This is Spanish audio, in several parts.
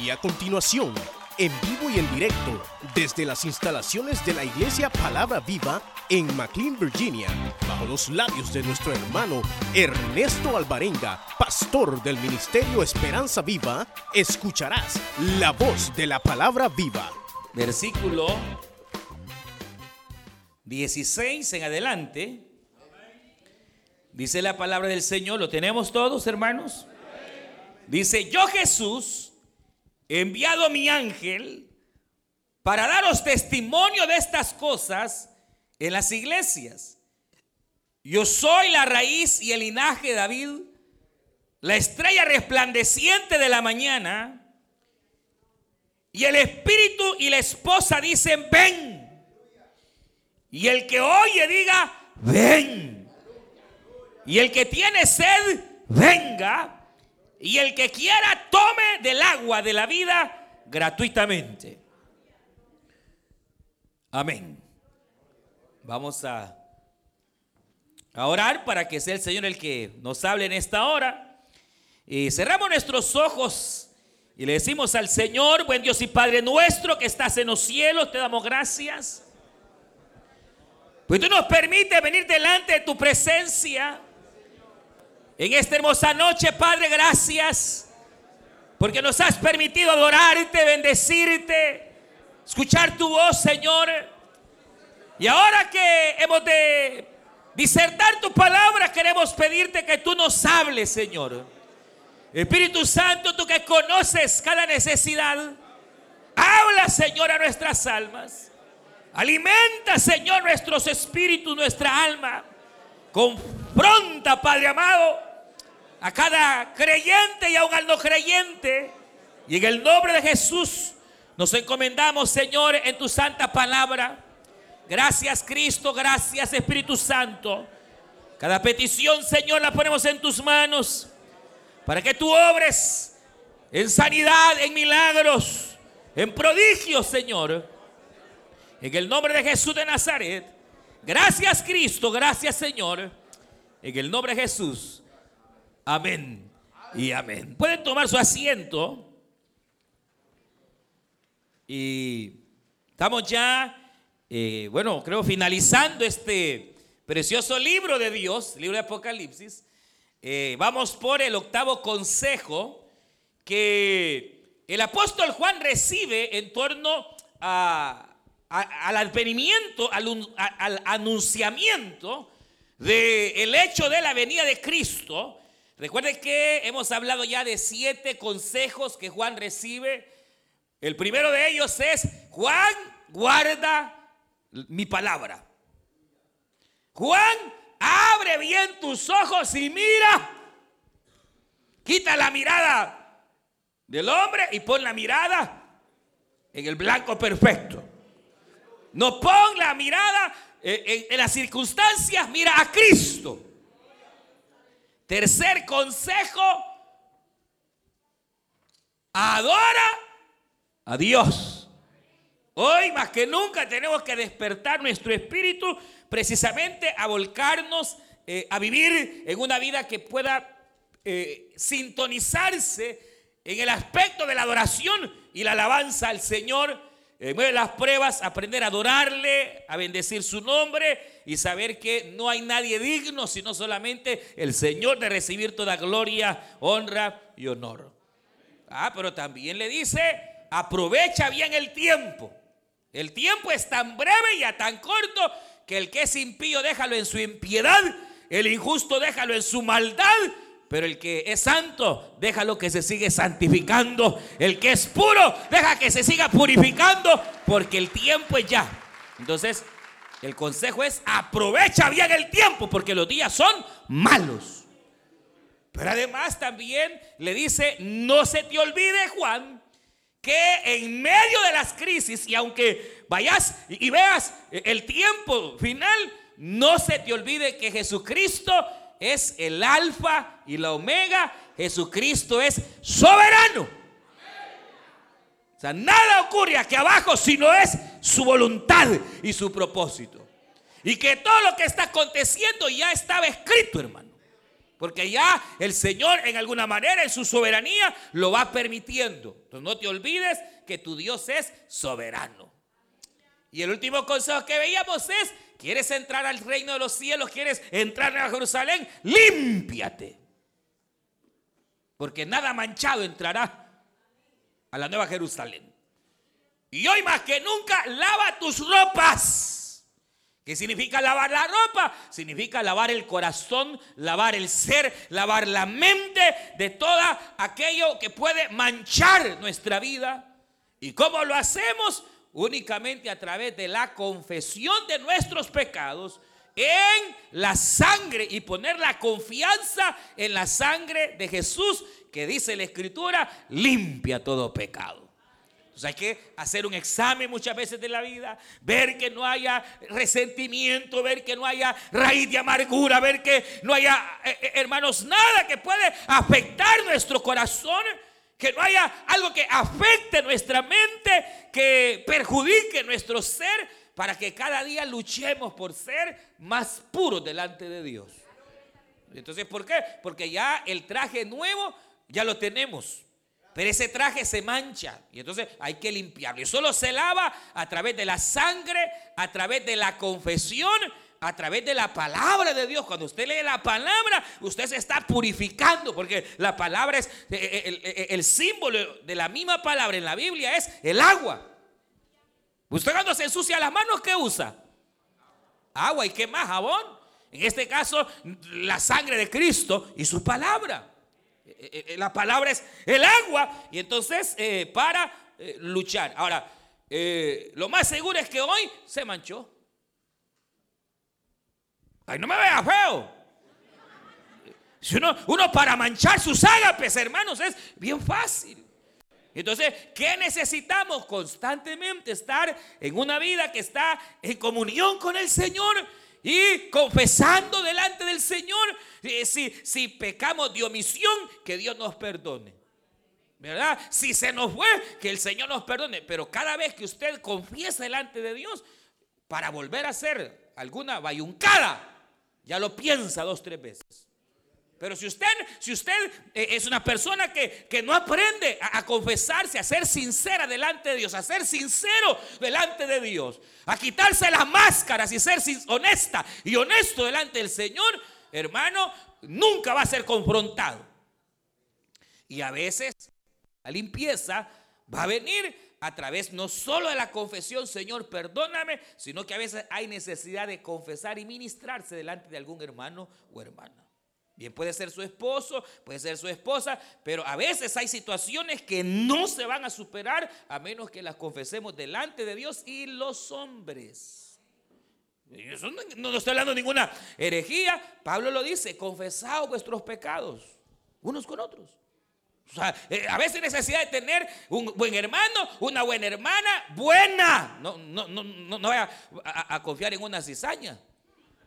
Y a continuación, en vivo y en directo, desde las instalaciones de la Iglesia Palabra Viva en McLean, Virginia, bajo los labios de nuestro hermano Ernesto Alvarenga, pastor del Ministerio Esperanza Viva, escucharás la voz de la Palabra Viva. Versículo 16 en adelante. Dice la palabra del Señor, ¿lo tenemos todos, hermanos? Dice, yo Jesús, enviado mi ángel para daros testimonio de estas cosas en las iglesias. Yo soy la raíz y el linaje de David, la estrella resplandeciente de la mañana. Y el espíritu y la esposa dicen, ven. Y el que oye diga, ven. Y el que tiene sed, venga. Y el que quiera, tome del agua de la vida gratuitamente. Amén. Vamos a, orar para que sea el Señor el que nos hable en esta hora. Y cerramos nuestros ojos y le decimos al Señor, buen Dios y Padre nuestro que estás en los cielos, te damos gracias. Pues tú nos permites venir delante de tu presencia. En esta hermosa noche, Padre, gracias. Porque nos has permitido adorarte, bendecirte, escuchar tu voz, Señor. Y ahora que hemos de disertar tu palabra, queremos pedirte que tú nos hables, Señor. Espíritu Santo, tú que conoces cada necesidad, habla, Señor, a nuestras almas. Alimenta, Señor, nuestros espíritus, nuestra alma. Confronta, Padre amado, a cada creyente y aún al no creyente. Y en el nombre de Jesús nos encomendamos, Señor, en tu santa palabra. Gracias, Cristo. Gracias, Espíritu Santo. Cada petición, Señor, la ponemos en tus manos. Para que tú obres en sanidad, en milagros, en prodigios, Señor en el nombre de Jesús de Nazaret. Gracias Cristo, gracias Señor. En el nombre de Jesús. Amén y amén. Pueden tomar su asiento. Y estamos ya, eh, bueno, creo finalizando este precioso libro de Dios, libro de Apocalipsis. Eh, vamos por el octavo consejo que el apóstol Juan recibe en torno a, al advenimiento, al, al anunciamiento del hecho de la venida de Cristo. Recuerden que hemos hablado ya de siete consejos que Juan recibe. El primero de ellos es, Juan, guarda mi palabra. Juan, abre bien tus ojos y mira. Quita la mirada del hombre y pon la mirada en el blanco perfecto. No pon la mirada en, las circunstancias, mira a Cristo. Tercer consejo, adora a Dios. Hoy más que nunca tenemos que despertar nuestro espíritu precisamente a volcarnos eh, a vivir en una vida que pueda eh, sintonizarse en el aspecto de la adoración y la alabanza al Señor en de las pruebas, aprender a adorarle, a bendecir su nombre y saber que no hay nadie digno, sino solamente el Señor de recibir toda gloria, honra y honor. Ah, pero también le dice, aprovecha bien el tiempo. El tiempo es tan breve y a tan corto que el que es impío déjalo en su impiedad, el injusto déjalo en su maldad pero el que es santo, déjalo que se sigue santificando. El que es puro, deja que se siga purificando, porque el tiempo es ya. Entonces, el consejo es aprovecha bien el tiempo, porque los días son malos. Pero además también le dice, no se te olvide, Juan, que en medio de las crisis, y aunque vayas y veas el tiempo final, no se te olvide que Jesucristo es el alfa y la omega. Jesucristo es soberano. O sea, nada ocurre aquí abajo si no es su voluntad y su propósito. Y que todo lo que está aconteciendo ya estaba escrito, hermano. Porque ya el Señor en alguna manera, en su soberanía, lo va permitiendo. Entonces no te olvides que tu Dios es soberano. Y el último consejo que veíamos es, ¿quieres entrar al reino de los cielos? ¿Quieres entrar a Jerusalén? Límpiate. Porque nada manchado entrará a la nueva Jerusalén. Y hoy más que nunca, lava tus ropas. ¿Qué significa lavar la ropa? Significa lavar el corazón, lavar el ser, lavar la mente de todo aquello que puede manchar nuestra vida. ¿Y cómo lo hacemos? Únicamente a través de la confesión de nuestros pecados en la sangre y poner la confianza en la sangre de Jesús que dice la escritura, limpia todo pecado. Hay que hacer un examen muchas veces de la vida, ver que no haya resentimiento, ver que no haya raíz de amargura, ver que no haya, eh, eh, hermanos, nada que puede afectar nuestro corazón, que no haya algo que afecte nuestra mente, que perjudique nuestro ser, para que cada día luchemos por ser más puros delante de Dios. Entonces, ¿por qué? Porque ya el traje nuevo ya lo tenemos. Pero ese traje se mancha y entonces hay que limpiarlo. Y solo se lava a través de la sangre, a través de la confesión, a través de la palabra de Dios. Cuando usted lee la palabra, usted se está purificando porque la palabra es eh, eh, eh, el, símbolo de la misma palabra en la Biblia es el agua. Usted cuando se ensucia las manos, ¿qué usa? Agua y qué más, jabón. En este caso, la sangre de Cristo y su palabra. La palabra es el agua. Y entonces, para luchar. Ahora, lo más seguro es que hoy se manchó. Ay, no me vea feo. Si uno, uno para manchar sus ágapes, hermanos, es bien fácil. Entonces, ¿qué necesitamos? Constantemente estar en una vida que está en comunión con el Señor y confesando delante del Señor eh, si, si pecamos de omisión, que Dios nos perdone. ¿Verdad? Si se nos fue, que el Señor nos perdone. Pero cada vez que usted confiesa delante de Dios, para volver a hacer alguna bayuncada, ya lo piensa dos, tres veces. Pero si usted, si usted eh, es una persona que, no aprende a, confesarse, a ser sincera delante de Dios, a ser sincero delante de Dios, a quitarse las máscaras y ser honesta y honesto delante del Señor, hermano, nunca va a ser confrontado. Y a veces la limpieza va a venir a través no solo de la confesión, Señor, perdóname, sino que a veces hay necesidad de confesar y ministrarse delante de algún hermano o hermana. Bien, puede ser su esposo, puede ser su esposa, pero a veces hay situaciones que no se van a superar a menos que las confesemos delante de Dios y los hombres. Eso no, no estoy hablando de ninguna herejía. Pablo lo dice, confesad vuestros pecados unos con otros. O sea, eh, a veces necesidad de tener un buen hermano, una buena hermana, buena. No, no, no, no, no vaya a confiar en una cizaña.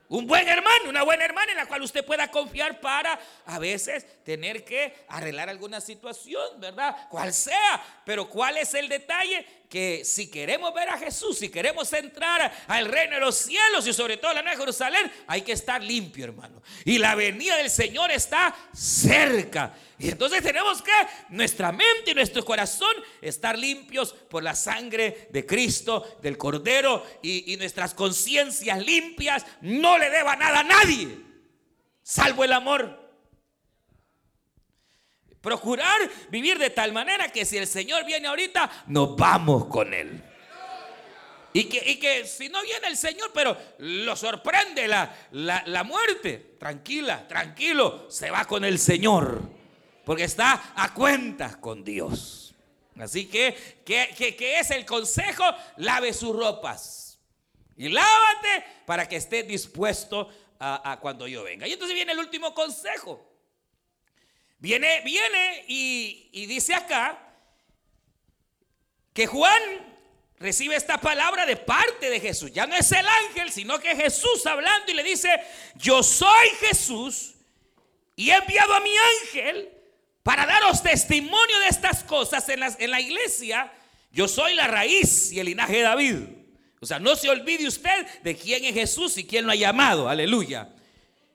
Un buen hermano, una buena hermana en la cual usted pueda confiar para a veces tener que arreglar alguna situación, ¿verdad? Cual sea. Pero ¿cuál es el detalle? Que si queremos ver a Jesús, si queremos entrar al reino de los cielos y sobre todo a la Nueva Jerusalén, hay que estar limpio, hermano. Y la venida del Señor está cerca. Y entonces tenemos que nuestra mente y nuestro corazón estar limpios por la sangre de Cristo, del Cordero y, y nuestras conciencias limpias. No le deba nada a nadie, salvo el amor. Procurar vivir de tal manera que si el Señor viene ahorita, nos vamos con Él. Y que, que, si no viene el Señor, pero lo sorprende la, la, muerte, tranquila, tranquilo, se va con el Señor porque está a cuentas con Dios. Así que, ¿qué, es el consejo? Lave sus ropas y lávate para que estés dispuesto a, cuando yo venga. Y entonces viene el último consejo. Viene, viene y, dice acá que Juan recibe esta palabra de parte de Jesús. Ya no es el ángel, sino que Jesús hablando y le dice, yo soy Jesús y he enviado a mi ángel para daros testimonio de estas cosas en en la iglesia, yo soy la raíz y el linaje de David. O sea, no se olvide usted de quién es Jesús y quién lo ha llamado. Aleluya.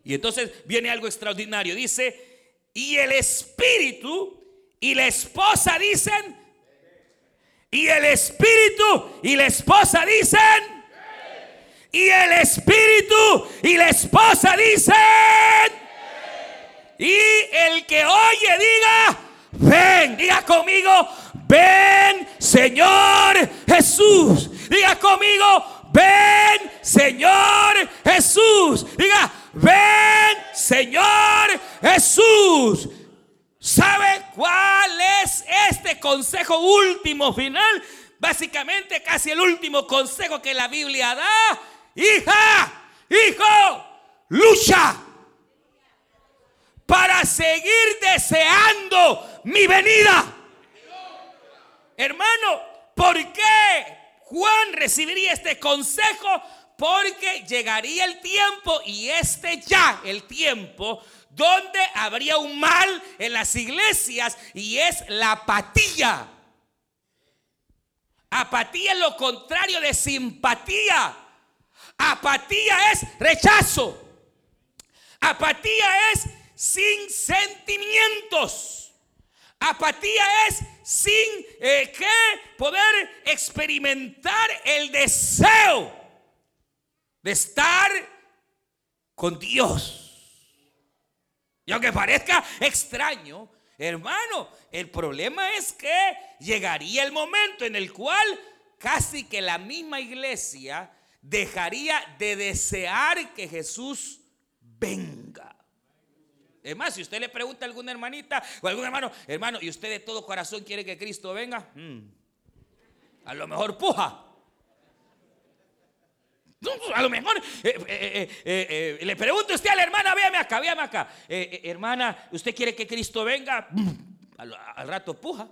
Y entonces viene algo extraordinario. Dice, y el espíritu y la esposa dicen, y el espíritu y la esposa dicen, y el espíritu y la esposa dicen, y el que oye diga, ven, diga conmigo, ven Señor Jesús. Diga conmigo, ven Señor Jesús. Diga, ven Señor Jesús. ¿Sabe cuál es este consejo último final? Básicamente casi el último consejo que la Biblia da. Hija, hijo, lucha para seguir deseando mi venida. Hermano, ¿por qué Juan recibiría este consejo? Porque llegaría el tiempo y este ya el tiempo donde habría un mal en las iglesias y es la apatía. Apatía es lo contrario de simpatía. Apatía es rechazo. Apatía es sin sentimientos. Apatía es sin eh, que poder experimentar el deseo de estar con Dios. Y aunque parezca extraño, hermano, el problema es que llegaría el momento en el cual casi que la misma iglesia dejaría de desear que Jesús venga. Es más, si usted le pregunta a alguna hermanita o a algún hermano, hermano, ¿y usted de todo corazón quiere que Cristo venga? Hmm. A lo mejor puja. A lo mejor eh, eh, eh, le pregunto usted a la hermana, véame acá, véame acá. hermana, ¿usted quiere que Cristo venga? Al, al rato puja.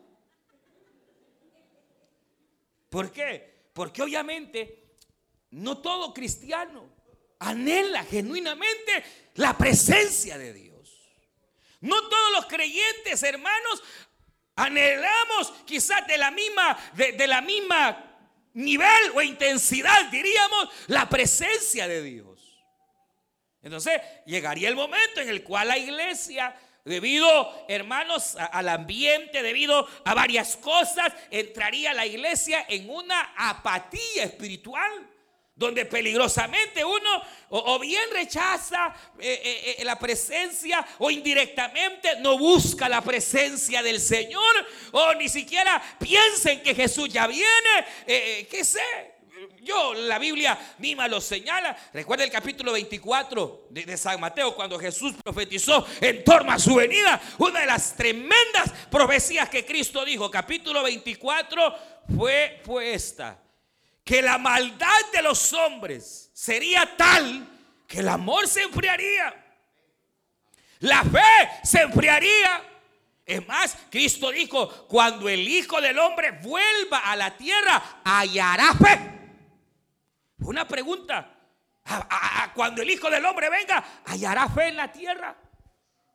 ¿Por qué? Porque obviamente no todo cristiano anhela genuinamente la presencia de Dios. No todos los creyentes, hermanos, anhelamos quizás de la misma, de, la misma nivel o intensidad, diríamos, la presencia de Dios. Entonces, llegaría el momento en el cual la iglesia, debido, hermanos, al ambiente, debido a varias cosas, entraría la iglesia en una apatía espiritual donde peligrosamente uno o, bien rechaza eh, eh, eh, la presencia o indirectamente no busca la presencia del Señor o ni siquiera piensen que Jesús ya viene, qué sé. Yo, la Biblia misma lo señala. Recuerda el capítulo 24 de, de, San Mateo, cuando Jesús profetizó en torno a su venida. Una de las tremendas profecías que Cristo dijo, capítulo 24, fue, fue esta que la maldad de los hombres sería tal que el amor se enfriaría. La fe se enfriaría. Es más, Cristo dijo, cuando el Hijo del Hombre vuelva a la tierra, hallará fe. Una pregunta. cuando el Hijo del Hombre venga, hallará fe en la tierra.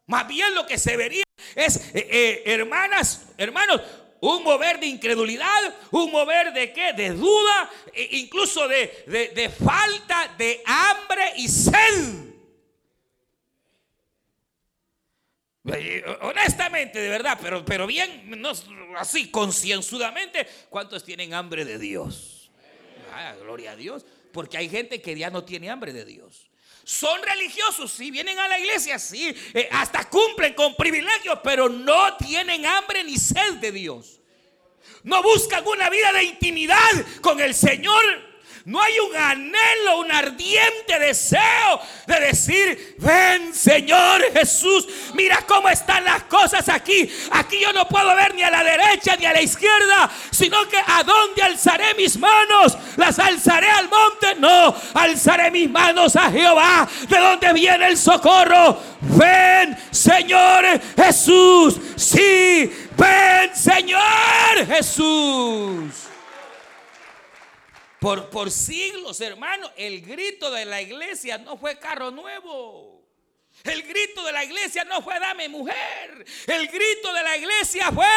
Más bien lo que se vería es, eh, eh, hermanas, hermanos, un mover de incredulidad, un mover de qué? De duda, e incluso de, falta de hambre y sed. Honestamente, de verdad, pero, pero bien, no, así, concienzudamente, ¿cuántos tienen hambre de Dios? Ah, gloria a Dios, porque hay gente que ya no tiene hambre de Dios. Son religiosos, sí, vienen a la iglesia, sí, eh, hasta cumplen con privilegios, pero no tienen hambre ni sed de Dios. No buscan una vida de intimidad con el Señor. No hay un anhelo, un ardiente deseo de decir, ven Señor Jesús, mira cómo están las cosas aquí. Aquí yo no puedo ver ni a la derecha ni a la izquierda, sino que a dónde alzaré mis manos. Las alzaré al monte. No, alzaré mis manos a Jehová, de donde viene el socorro. Ven Señor Jesús. Sí, ven Señor Jesús. Por, por siglos, hermano, el grito de la iglesia no fue carro nuevo. El grito de la iglesia no fue dame mujer. El grito de la iglesia fue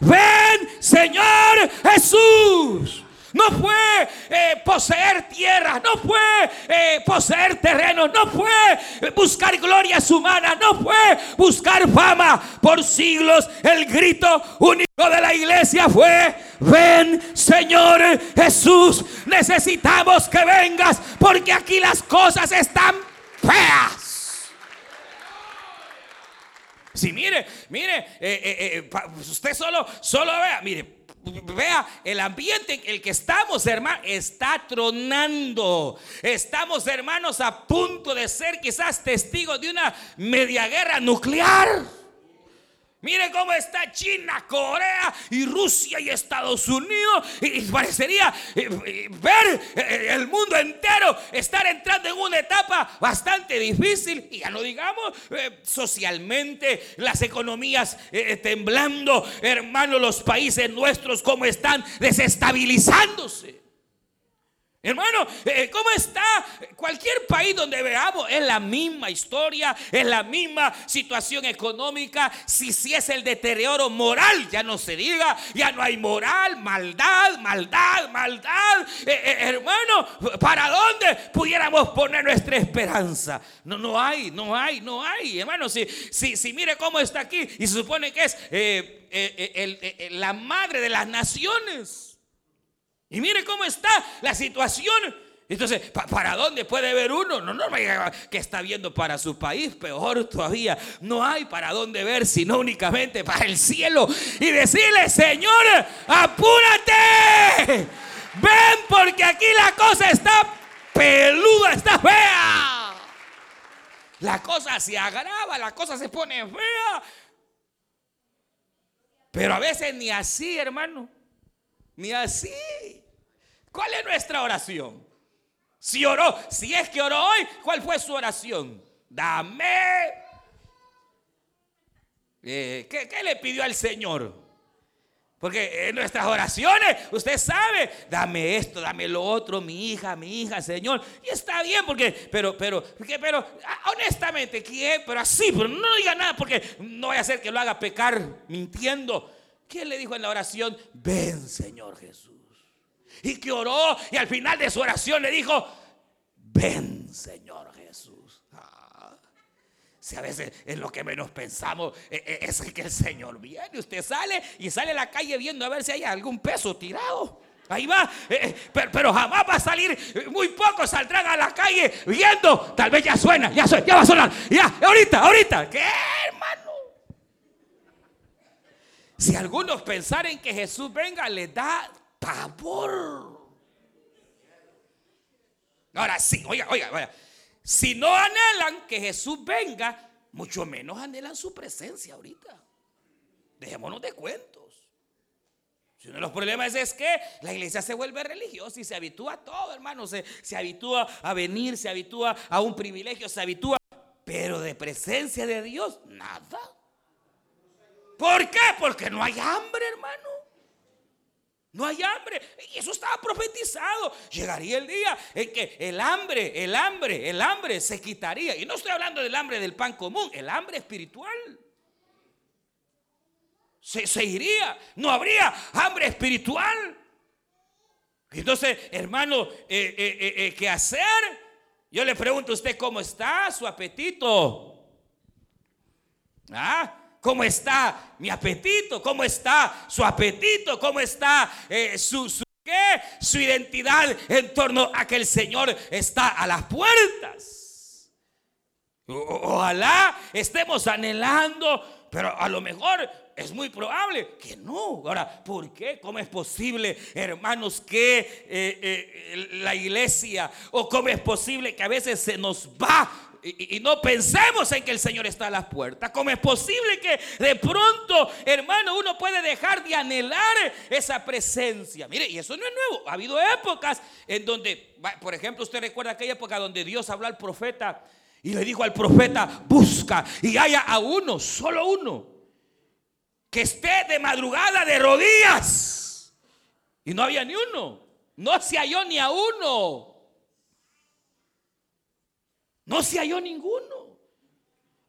ven Señor Jesús. No fue eh, poseer tierras, no fue eh, poseer terrenos, no fue buscar glorias humanas, no fue buscar fama. Por siglos el grito único de la iglesia fue, ven Señor Jesús, necesitamos que vengas porque aquí las cosas están feas. Si mire, mire, eh, usted solo, solo vea, mire, vea el ambiente en el que estamos, hermano, está tronando. Estamos, hermanos, a punto de ser quizás testigos de una media guerra nuclear. Mire cómo está China, Corea y Rusia y Estados Unidos. Y parecería eh, eh, ver eh, el mundo entero estar entrando en una etapa bastante difícil. Y ya no digamos socialmente, las economías temblando, hermanos, los países nuestros como están desestabilizándose. Hermano, eh, ¿cómo está? Cualquier país donde veamos es la misma historia, es la misma situación económica. Si, si es el deterioro moral, ya no se diga, ya no hay moral, maldad, maldad, maldad. Eh, eh, hermano, ¿para dónde pudiéramos poner nuestra esperanza? No, no hay, no hay, no hay. Hermano, si, si, si mire cómo está aquí y se supone que es la madre de las naciones. Y mire cómo está la situación. Entonces, ¿para dónde puede ver uno? No, no que está viendo para su país, peor todavía. No hay para dónde ver, sino únicamente para el cielo. Y decirle, Señor, apúrate. Ven porque aquí la cosa está peluda, está fea. La cosa se agrava, la cosa se pone fea. Pero a veces ni así, hermano. Ni así. ¿Cuál es nuestra oración? Si oró, si es que oró hoy, ¿cuál fue su oración? Dame. Eh, ¿qué, ¿Qué le pidió al Señor? Porque en nuestras oraciones, usted sabe, dame esto, dame lo otro, mi hija, mi hija, Señor. Y está bien, porque, pero, pero, pero, ah, honestamente, ¿quién? Pero así, pero no diga nada, porque no voy a hacer que lo haga pecar mintiendo. ¿Quién le dijo en la oración? Ven, Señor Jesús. Y que oró y al final de su oración le dijo, ven, Señor Jesús. Ah, si a veces es lo que menos pensamos, eh, eh, es que el Señor viene. Usted sale y sale a la calle viendo a ver si hay algún peso tirado. Ahí va, eh, pero, jamás va a salir, muy pocos saldrán a la calle viendo, tal vez ya suena, ya, suena, ya va a sonar, ya, ahorita, ahorita, ¿qué hermano? Si algunos pensaren que Jesús venga, le da pavor. Ahora sí, oiga, oiga, oiga. Si no anhelan que Jesús venga, mucho menos anhelan su presencia ahorita. Dejémonos de cuentos. Si uno de los problemas es que la iglesia se vuelve religiosa y se habitúa a todo, hermano. Se, se habitúa a venir, se habitúa a un privilegio, se habitúa. Pero de presencia de Dios, nada. ¿Por qué? Porque no hay hambre, hermano. No hay hambre. Y eso estaba profetizado. Llegaría el día en que el hambre, el hambre, el hambre se quitaría. Y no estoy hablando del hambre del pan común, el hambre espiritual. Se, iría. No habría hambre espiritual. Entonces, hermano, eh, eh, eh, ¿qué hacer? Yo le pregunto a usted cómo está su apetito. ¿Ah? ¿Cómo está mi apetito? ¿Cómo está su apetito? ¿Cómo está eh, su, su, su identidad en torno a que el Señor está a las puertas? ojalá estemos anhelando, pero a lo mejor es muy probable que no. Ahora, ¿por qué? ¿Cómo es posible, hermanos, que eh, eh, la iglesia o cómo es posible que a veces se nos va y, no pensemos en que el Señor está a las puertas. ¿Cómo es posible que de pronto, hermano, uno puede dejar de anhelar esa presencia? Mire, y eso no es nuevo. Ha habido épocas en donde, por ejemplo, usted recuerda aquella época donde Dios habló al profeta y le dijo al profeta, busca y haya a uno, solo uno, que esté de madrugada de rodillas. Y no había ni uno. No se halló ni a uno. No se halló ninguno.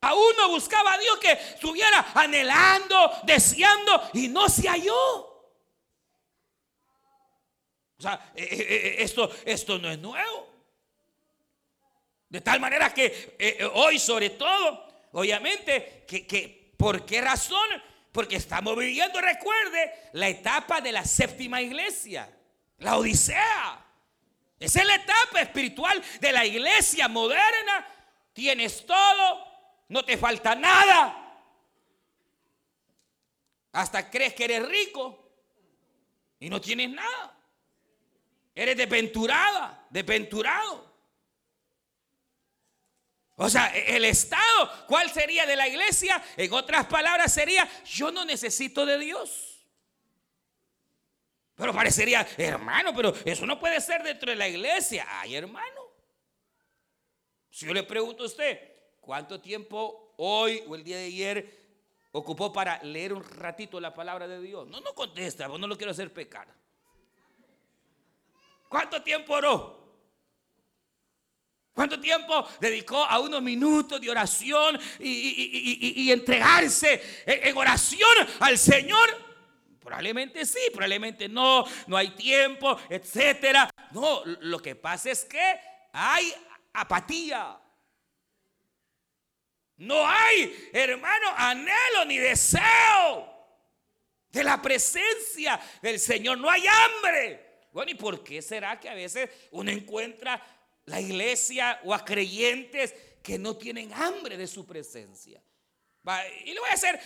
A uno buscaba a Dios que estuviera anhelando, deseando y no se halló. O sea, eh, eh, eh, esto, esto no es nuevo. De tal manera que hoy sobre todo, obviamente, que, que, ¿por qué razón? Porque estamos viviendo, recuerde, la etapa de la séptima iglesia, la Odisea. Esa es la etapa espiritual de la iglesia moderna. Tienes todo, no te falta nada. Hasta crees que eres rico y no tienes nada. Eres desventurada, desventurado. O sea, e-, el estado, ¿cuál sería de la iglesia? En otras palabras sería, yo no necesito de Dios. Pero parecería, hermano, pero eso no puede ser dentro de la iglesia. Ay, hermano. Si yo le pregunto a usted, ¿cuánto tiempo hoy o el día de ayer ocupó para leer un ratito la palabra de Dios? No, no contesta, no lo quiero hacer pecar. ¿Cuánto tiempo oró? ¿Cuánto tiempo dedicó a unos minutos de oración y, entregarse en oración al Señor? Probablemente sí, probablemente no, no hay tiempo, etcétera. No, lo que pasa es que hay apatía. No hay, hermano, anhelo ni deseo de la presencia del Señor. No hay hambre. Bueno, ¿y por qué será que a veces uno encuentra la iglesia o a creyentes que no tienen hambre de su presencia? Y le voy a hacer,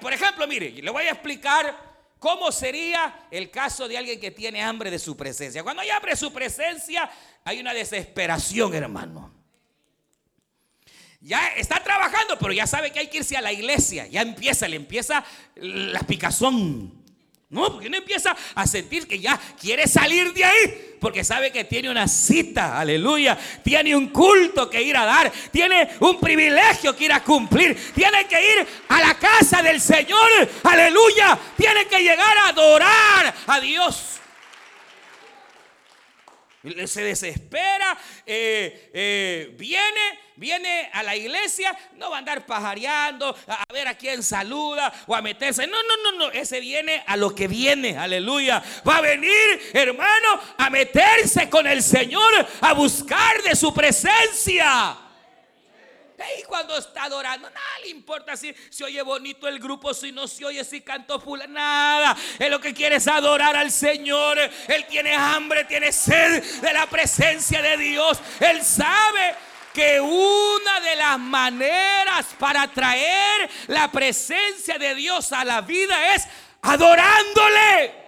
por ejemplo, mire, le voy a explicar cómo sería el caso de alguien que tiene hambre de su presencia. Cuando hay hambre su presencia, hay una desesperación, hermano. Ya está trabajando, pero ya sabe que hay que irse a la iglesia. Ya empieza, le empieza la picazón. No, porque no empieza a sentir que ya quiere salir de ahí. Porque sabe que tiene una cita, aleluya. Tiene un culto que ir a dar. Tiene un privilegio que ir a cumplir. Tiene que ir a la casa del Señor, aleluya. Tiene que llegar a adorar a Dios se desespera, eh, eh, viene, viene a la iglesia, no va a andar pajareando, a, ver a quién saluda o a meterse. No, no, no, no, ese viene a lo que viene, aleluya. Va a venir, hermano, a meterse con el Señor, a buscar de su presencia. Y cuando está adorando, nada le importa si se oye bonito el grupo, si no se oye, si canto full, nada. Él lo que quiere es adorar al Señor. Él tiene hambre, tiene sed de la presencia de Dios. Él sabe que una de las maneras para traer la presencia de Dios a la vida es adorándole.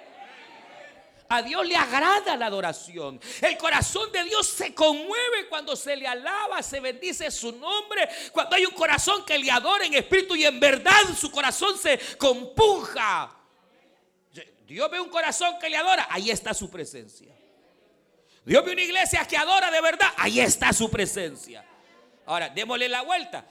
A Dios le agrada la adoración. El corazón de Dios se conmueve cuando se le alaba, se bendice su nombre. Cuando hay un corazón que le adora en espíritu y en verdad, su corazón se compunja. Dios ve un corazón que le adora, ahí está su presencia. Dios ve una iglesia que adora de verdad, ahí está su presencia. Ahora, démosle la vuelta.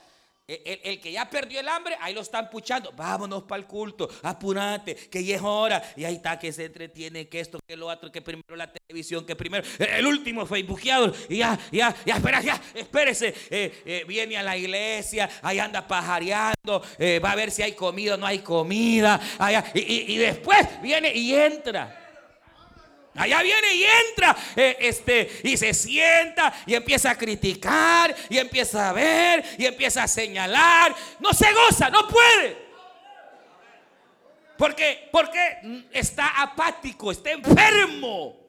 El, que ya perdió el hambre, ahí lo están puchando. Vámonos para el culto, apurate, que ya es hora. Y ahí está que se entretiene, que esto, que lo otro, que primero la televisión, que primero el último facebookeado. Y ya, ya, ya, espera, ya, espérese. Eh, eh, viene a la iglesia, ahí anda pajareando, eh, va a ver si hay comida o no hay comida. y después viene y entra. Allá viene y entra eh, este, y se sienta y empieza a criticar y empieza a ver y empieza a señalar. No se goza, no puede. Porque, porque está apático, está enfermo.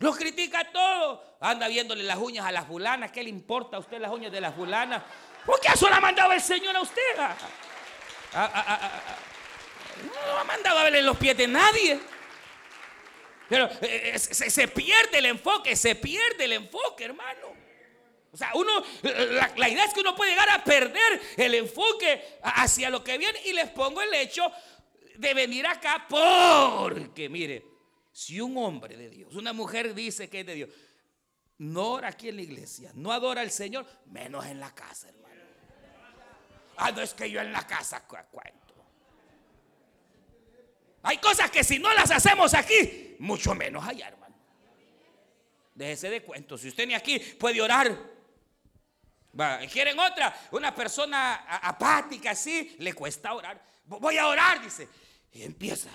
Lo critica todo. Anda viéndole las uñas a las fulanas. ¿Qué le importa a usted las uñas de las fulanas? ¿Por qué eso la mandaba el Señor a usted? No ha mandado a verle los pies de nadie. Pero eh, eh, se, pierde el enfoque, se pierde el enfoque, hermano. O sea, uno, la, la, idea es que uno puede llegar a perder el enfoque hacia lo que viene. Y les pongo el hecho de venir acá porque, mire, si un hombre de Dios, una mujer dice que es de Dios, no ora aquí en la iglesia, no adora al Señor, menos en la casa, hermano. Ah, no es que yo en la casa, hay cosas que si no las hacemos aquí, mucho menos allá, hermano. Déjese de cuento. Si usted ni aquí puede orar, ¿quieren otra? Una persona apática así, le cuesta orar. Voy a orar, dice. Y empieza.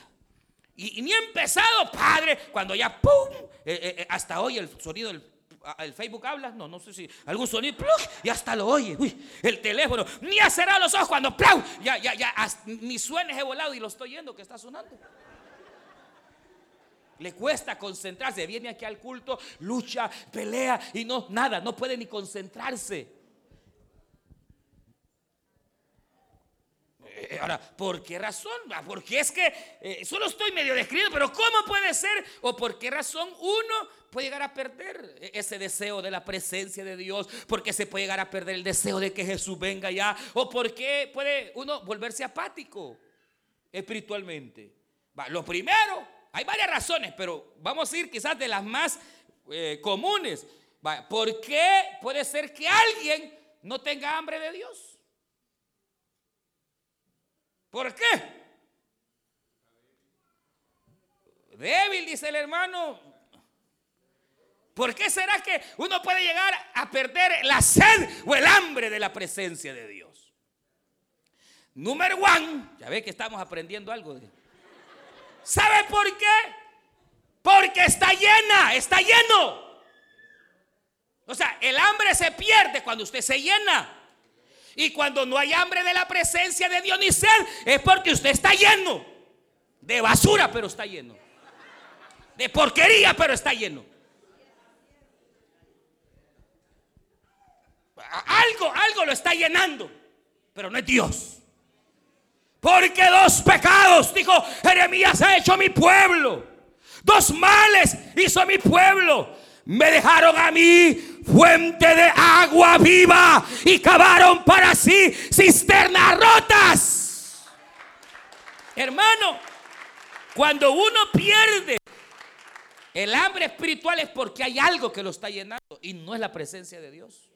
Y, ni empezado, Padre, cuando ya, ¡pum! Eh, eh, hasta hoy el sonido del el Facebook habla, no, no sé si algún sonido, y hasta lo oye, uy, el teléfono, ni ha cerrado los ojos cuando, ¡plau! ya, ya, ya, ni suena he volado y lo estoy oyendo que está sonando. Le cuesta concentrarse, viene aquí al culto, lucha, pelea y no, nada, no puede ni concentrarse. Ahora, ¿por qué razón? Ah, porque es que eh, solo estoy medio describiendo, pero ¿cómo puede ser? ¿O por qué razón uno puede llegar a perder e-, ese deseo de la presencia de Dios? ¿Por qué se puede llegar a perder el deseo de que Jesús venga ya? ¿O por qué puede uno volverse apático espiritualmente? lo primero, hay varias razones, pero vamos a ir quizás de las más eh, comunes. ¿Por qué puede ser que alguien no tenga hambre de Dios? ¿Por qué? Débil, dice el hermano. ¿Por qué será que uno puede llegar a perder la sed o el hambre de la presencia de Dios? Número uno, ya ve que estamos aprendiendo algo. ¿Sabe por qué? Porque está llena, está lleno. O sea, el hambre se pierde cuando usted se llena. Y cuando no hay hambre de la presencia de Dios ni sed, es porque usted está lleno de basura, pero está lleno. De porquería, pero está lleno. Algo, algo lo está llenando, pero no es Dios. Porque dos pecados, dijo Jeremías, ha hecho mi pueblo. Dos males hizo mi pueblo me dejaron a mí fuente de agua viva y cavaron para sí cisternas rotas. Hermano, cuando uno pierde el hambre espiritual es porque hay algo que lo está llenando y no es la presencia de Dios.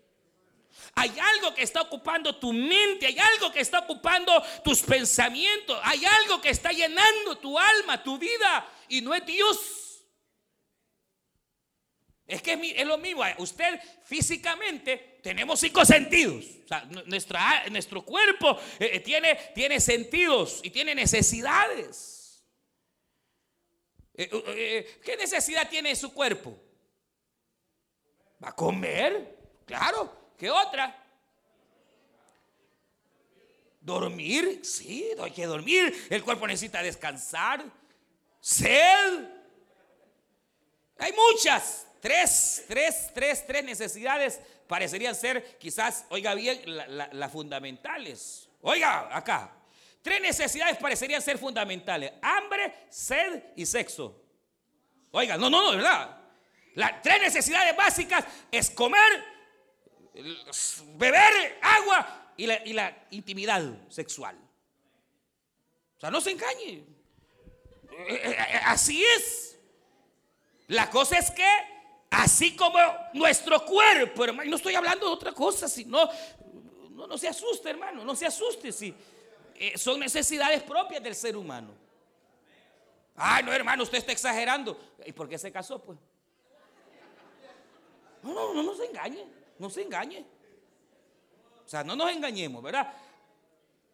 Hay algo que está ocupando tu mente, hay algo que está ocupando tus pensamientos, hay algo que está llenando tu alma, tu vida y no es Dios. Es que es lo mismo. Usted físicamente tenemos cinco sentidos. Nuestro cuerpo eh, eh, tiene, sentidos y tiene necesidades. Eh, ¿Qué necesidad tiene su cuerpo? ¿Va a comer? Claro. ¿Qué otra? Dormir, sí, hay que dormir. El cuerpo necesita descansar. Sed. Hay muchas. Tres, tres, tres, tres necesidades parecerían ser quizás, oiga bien, las fundamentales. Oiga, acá. Tres necesidades parecerían ser fundamentales. Hambre, sed y sexo. Oiga, no, no, no, ¿verdad? Las tres necesidades básicas es comer, beber agua y la, y la intimidad sexual. O sea, no se engañe. Eh, eh, eh, así es. La cosa es que Así como nuestro cuerpo, hermano. no estoy hablando de otra cosa, sino. No, no se asuste, hermano. No se asuste. Si, eh, son necesidades propias del ser humano. Ay, no, hermano, usted está exagerando. ¿Y por qué se casó, pues? No, no, no, no se engañe. No se engañe. O sea, no nos engañemos, ¿verdad?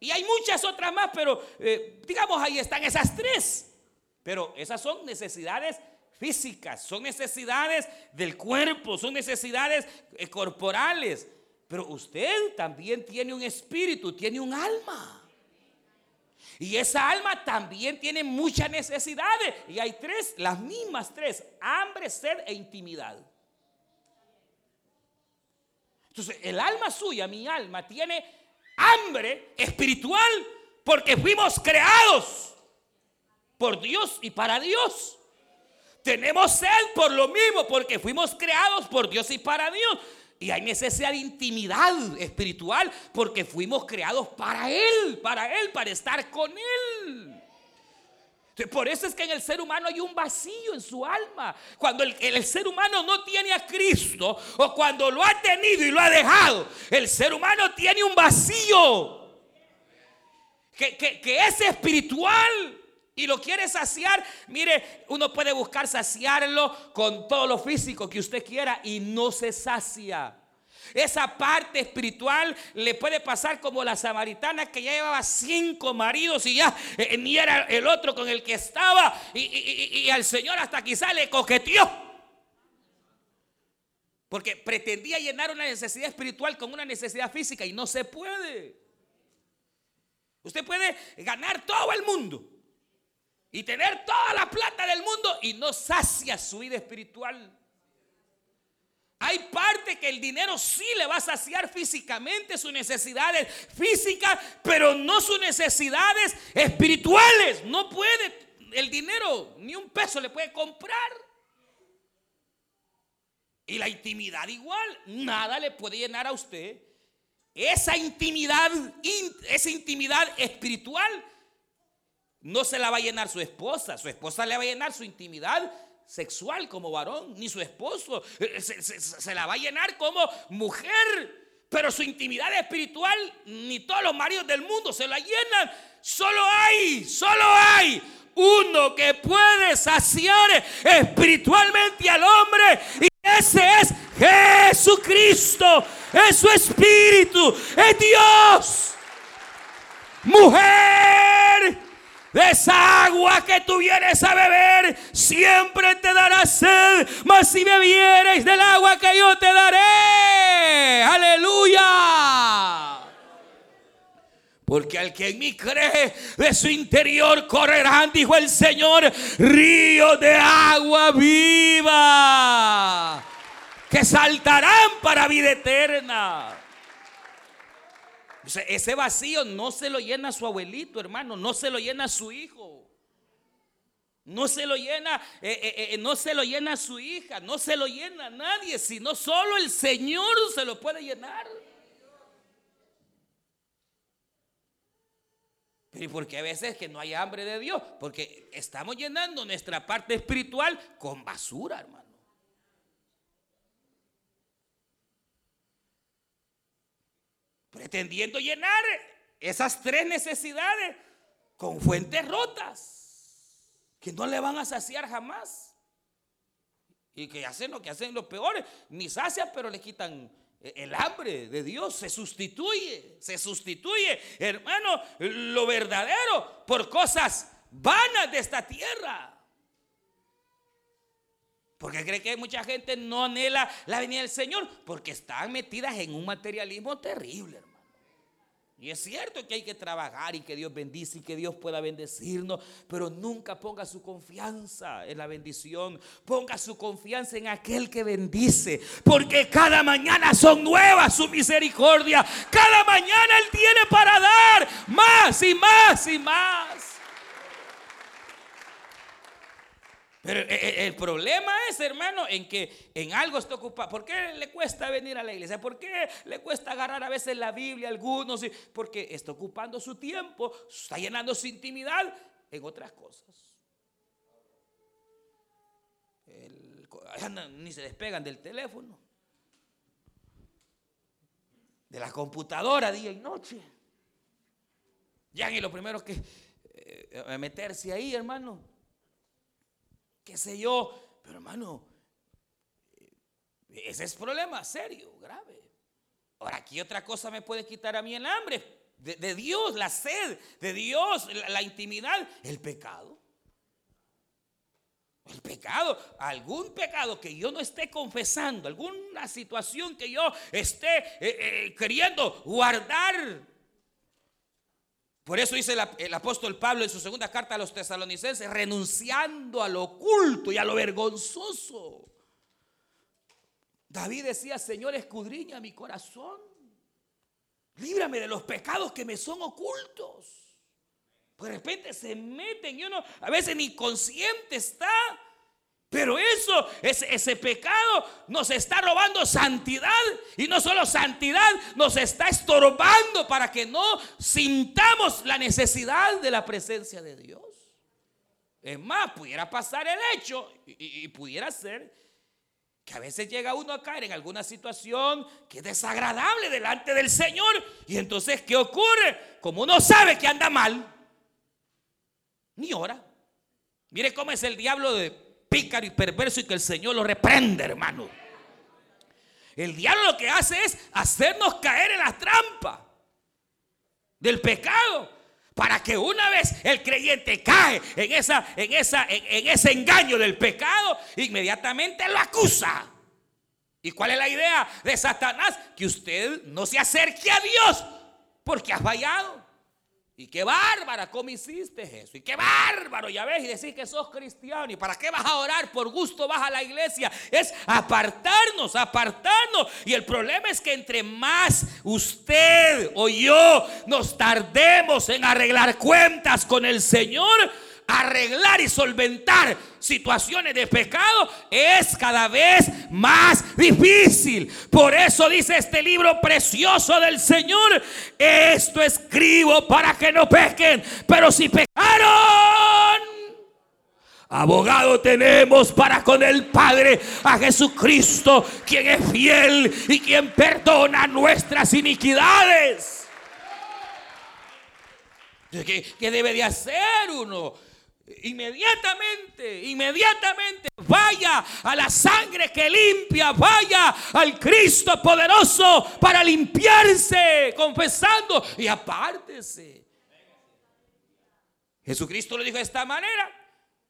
Y hay muchas otras más, pero eh, digamos ahí están esas tres. Pero esas son necesidades físicas, son necesidades del cuerpo, son necesidades eh, corporales. Pero usted también tiene un espíritu, tiene un alma. Y esa alma también tiene muchas necesidades. Y hay tres, las mismas tres, hambre, sed e intimidad. Entonces, el alma suya, mi alma, tiene hambre espiritual porque fuimos creados por Dios y para Dios. Tenemos sed por lo mismo, porque fuimos creados por Dios y para Dios. Y hay necesidad de intimidad espiritual porque fuimos creados para Él, para Él, para estar con Él. Por eso es que en el ser humano hay un vacío en su alma. Cuando el, ser humano no tiene a Cristo o cuando lo ha tenido y lo ha dejado, el ser humano tiene un vacío que, que es espiritual y lo quiere saciar, mire, uno puede buscar saciarlo con todo lo físico que usted quiera y no se sacia. Esa parte espiritual le puede pasar como la samaritana que ya llevaba cinco maridos y ya eh, ni era el otro con el que estaba y, y al Señor hasta quizá le coqueteó. Porque pretendía llenar una necesidad espiritual con una necesidad física y no se puede. Usted puede ganar todo el mundo y tener toda la plata del mundo y no sacia su vida espiritual. Hay parte que el dinero sí le va a saciar físicamente sus necesidades físicas, pero no sus necesidades espirituales. No puede, el dinero ni un peso le puede comprar. Y la intimidad igual, nada le puede llenar a usted. Esa intimidad, esa intimidad espiritual, no se la va a llenar su esposa. Su esposa le va a llenar su intimidad sexual como varón, ni su esposo. Eh, se, se la va a llenar como mujer. Pero su intimidad espiritual, ni todos los maridos del mundo se la llenan. Solo hay, solo hay uno que puede saciar espiritualmente al hombre. Y ese es Jesucristo. Es su espíritu. Es Dios. Mujer. Esa agua que tú vienes a beber, siempre te dará sed. Mas si bebieres del agua que yo te daré, aleluya. Porque al que en mí cree, de su interior correrán, dijo el Señor, ríos de agua viva, que saltarán para vida eterna. Ese vacío no se lo llena su abuelito, hermano, no se lo llena su hijo. No se lo llena, eh, eh, eh, no se lo llena su hija, no se lo llena nadie, sino solo el Señor se lo puede llenar. ¿Y porque a veces que no hay hambre de Dios? Porque estamos llenando nuestra parte espiritual con basura, hermano. Pretendiendo llenar esas tres necesidades con fuentes rotas que no le van a saciar jamás. Y que hacen lo que hacen los peores, ni sacian, pero le quitan el hambre de Dios se sustituye, se sustituye, hermano, lo verdadero por cosas vanas de esta tierra. Porque cree que mucha gente no anhela la venida del Señor, porque están metidas en un materialismo terrible. Y es cierto que hay que trabajar y que Dios bendice y que Dios pueda bendecirnos, pero nunca ponga su confianza en la bendición, ponga su confianza en aquel que bendice, porque cada mañana son nuevas su misericordia, cada mañana Él tiene para dar más y más y más. Pero eh, eh, el problema es, hermano, en que en algo está ocupado. ¿Por qué le cuesta venir a la iglesia? ¿Por qué le cuesta agarrar a veces la Biblia a algunos? Porque está ocupando su tiempo, está llenando su intimidad en otras cosas. ni se despegan del teléfono, de la computadora día y noche. Ya ni lo primero que eh, meterse ahí, hermano qué sé yo. Pero hermano, ese es problema serio, grave. Ahora, aquí otra cosa me puede quitar a mí el hambre. De, Dios, la sed, de Dios, la, intimidad, el pecado. El pecado, algún pecado que yo no esté confesando, alguna situación que yo esté eh, eh, queriendo guardar por eso dice el, apóstol Pablo en su segunda carta a los tesalonicenses, renunciando a lo oculto y a lo vergonzoso. David decía, Señor, escudriña mi corazón. Líbrame de los pecados que me son ocultos. De repente se meten y uno a veces ni consciente está pero eso, ese, pecado nos está robando santidad. Y no solo santidad, nos está estorbando para que no sintamos la necesidad de la presencia de Dios. Es más, pudiera pasar el hecho y, y pudiera ser que a veces llega uno a caer en alguna situación que es desagradable delante del Señor. Y entonces, ¿qué ocurre? Como uno sabe que anda mal, ni ora. Mire cómo es el diablo de pícaro y perverso y que el Señor lo reprende, hermano. el diablo lo que hace es hacernos caer en la trampa del pecado. Para que una vez el creyente cae en, esa, en, esa, en, ese engaño del pecado, inmediatamente lo acusa. ¿Y cuál es la idea de Satanás? Que usted no se acerque a Dios porque ha fallado. Y qué bárbara, ¿cómo hiciste eso? Y qué bárbaro, ya ves, y decís que sos cristiano. ¿Y para qué vas a orar? Por gusto vas a la iglesia. Es apartarnos, apartarnos. Y el problema es que entre más usted o yo nos tardemos en arreglar cuentas con el Señor, arreglar y solventar situaciones de pecado es cada vez más difícil. Por eso dice este libro precioso del Señor, esto escribo para que no pequen, pero si pecaron, abogado tenemos para con el Padre a Jesucristo, quien es fiel y quien perdona nuestras iniquidades. ¿Qué, qué debe de hacer uno? Inmediatamente, inmediatamente vaya a la sangre que limpia, vaya al Cristo poderoso para limpiarse, confesando y apártese. Jesucristo lo dijo de esta manera: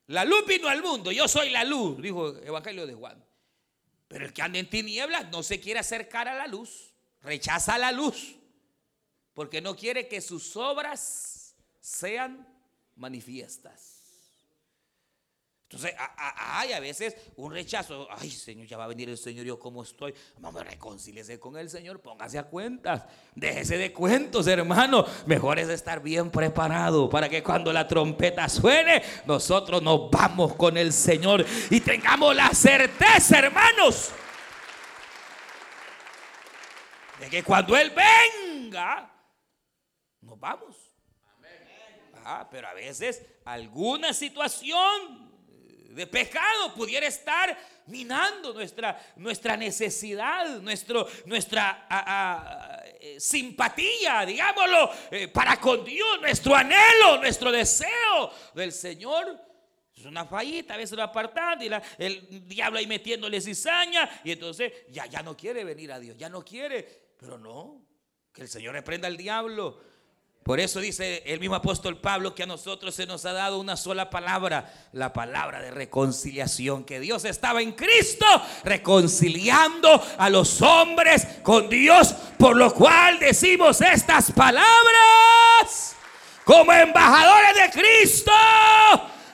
La luz vino al mundo, yo soy la luz, dijo el Evangelio de Juan. Pero el que anda en tinieblas no se quiere acercar a la luz, rechaza la luz, porque no quiere que sus obras sean manifiestas. Entonces, hay a veces un rechazo. Ay, Señor, ya va a venir el Señor, yo cómo estoy. Vamos, reconcíliese con el Señor, póngase a cuentas. Déjese de cuentos, hermano. Mejor es estar bien preparado para que cuando la trompeta suene, nosotros nos vamos con el Señor y tengamos la certeza, hermanos, de que cuando Él venga, nos vamos. Ah, pero a veces alguna situación de pecado pudiera estar minando nuestra, nuestra necesidad, nuestro, nuestra eh, simpatía, digámoslo, eh, para con Dios, nuestro anhelo, nuestro deseo del Señor. Es una fallita, a veces lo apartando y el diablo ahí metiéndole cizaña y entonces ya, ya no quiere venir a Dios, ya no quiere, pero no, que el Señor reprenda al diablo. Por eso dice el mismo apóstol Pablo que a nosotros se nos ha dado una sola palabra, la palabra de reconciliación, que Dios estaba en Cristo reconciliando a los hombres con Dios, por lo cual decimos estas palabras como embajadores de Cristo,